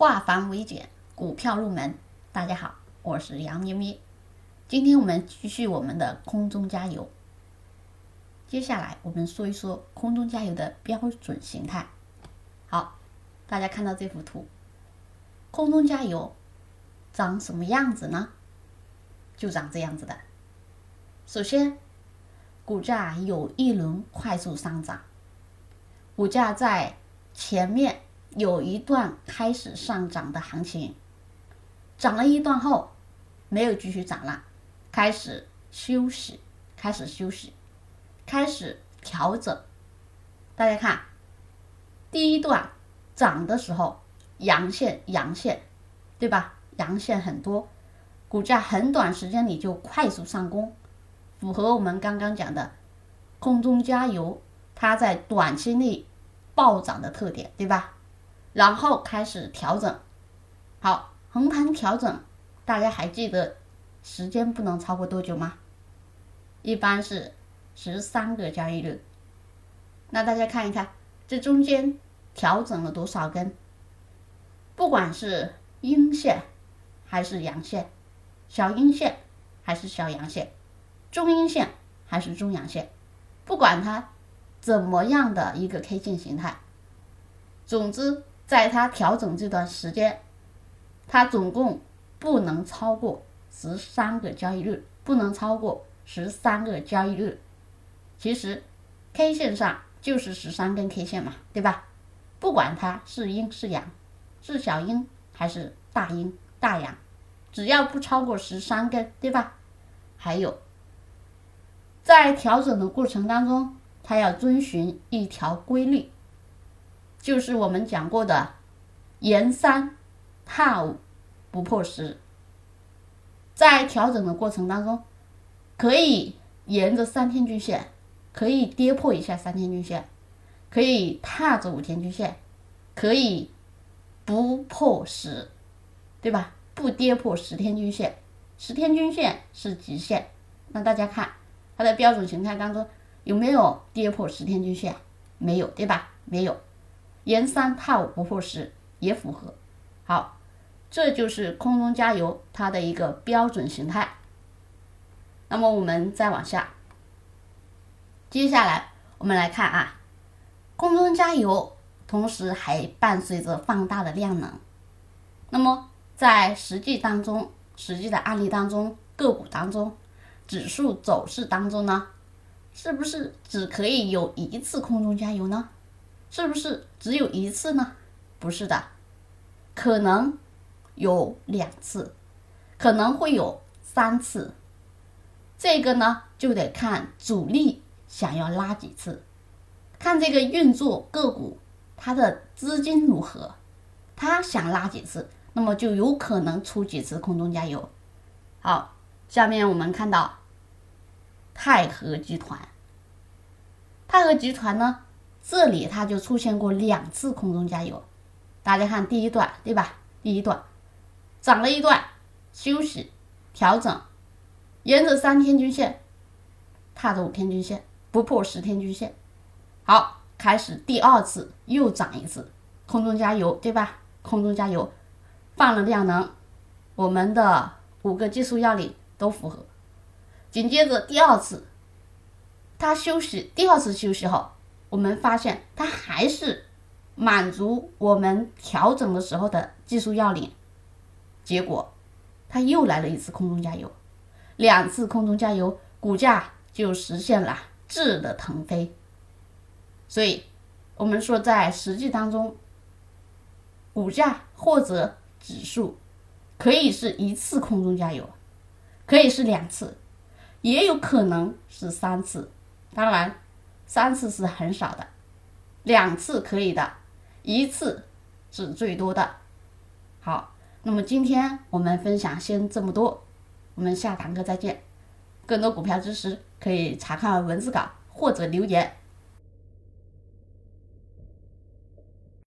化繁为简，股票入门。大家好，我是杨咪咪。今天我们继续我们的空中加油。接下来我们说一说空中加油的标准形态。好，大家看到这幅图，空中加油长什么样子呢？就长这样子的。首先，股价有一轮快速上涨，股价在前面。有一段开始上涨的行情，涨了一段后，没有继续涨了，开始休息，开始休息，开始调整。大家看，第一段涨的时候，阳线，阳线，对吧？阳线很多，股价很短时间里就快速上攻，符合我们刚刚讲的空中加油，它在短期内暴涨的特点，对吧？然后开始调整，好，横盘调整，大家还记得时间不能超过多久吗？一般是十三个交易日。那大家看一看，这中间调整了多少根？不管是阴线还是阳线，小阴线还是小阳线，中阴线还是中阳线，不管它怎么样的一个 K 线形态，总之。在它调整这段时间，它总共不能超过十三个交易日，不能超过十三个交易日。其实，K 线上就是十三根 K 线嘛，对吧？不管它是阴是阳，是小阴还是大阴大阳，只要不超过十三根，对吧？还有，在调整的过程当中，它要遵循一条规律。就是我们讲过的，沿三踏五不破十，在调整的过程当中，可以沿着三天均线，可以跌破一下三天均线，可以踏着五天均线，可以不破十，对吧？不跌破十天均线，十天均线是极限。那大家看它的标准形态当中有没有跌破十天均线？没有，对吧？没有。沿三踏五不破十也符合，好，这就是空中加油它的一个标准形态。那么我们再往下，接下来我们来看啊，空中加油同时还伴随着放大的量能。那么在实际当中，实际的案例当中，个股当中，指数走势当中呢，是不是只可以有一次空中加油呢？是不是只有一次呢？不是的，可能有两次，可能会有三次。这个呢，就得看主力想要拉几次，看这个运作个股它的资金如何，他想拉几次，那么就有可能出几次空中加油。好，下面我们看到泰和集团，泰和集团呢？这里它就出现过两次空中加油，大家看第一段对吧？第一段涨了一段，休息调整，沿着三天均线，踏着五天均线，不破十天均线。好，开始第二次又涨一次，空中加油对吧？空中加油，放了量能，我们的五个技术要领都符合。紧接着第二次，它休息，第二次休息后。我们发现它还是满足我们调整的时候的技术要领，结果它又来了一次空中加油，两次空中加油，股价就实现了质的腾飞。所以，我们说在实际当中，股价或者指数可以是一次空中加油，可以是两次，也有可能是三次，当然。三次是很少的，两次可以的，一次是最多的。好，那么今天我们分享先这么多，我们下堂课再见。更多股票知识可以查看文字稿或者留言。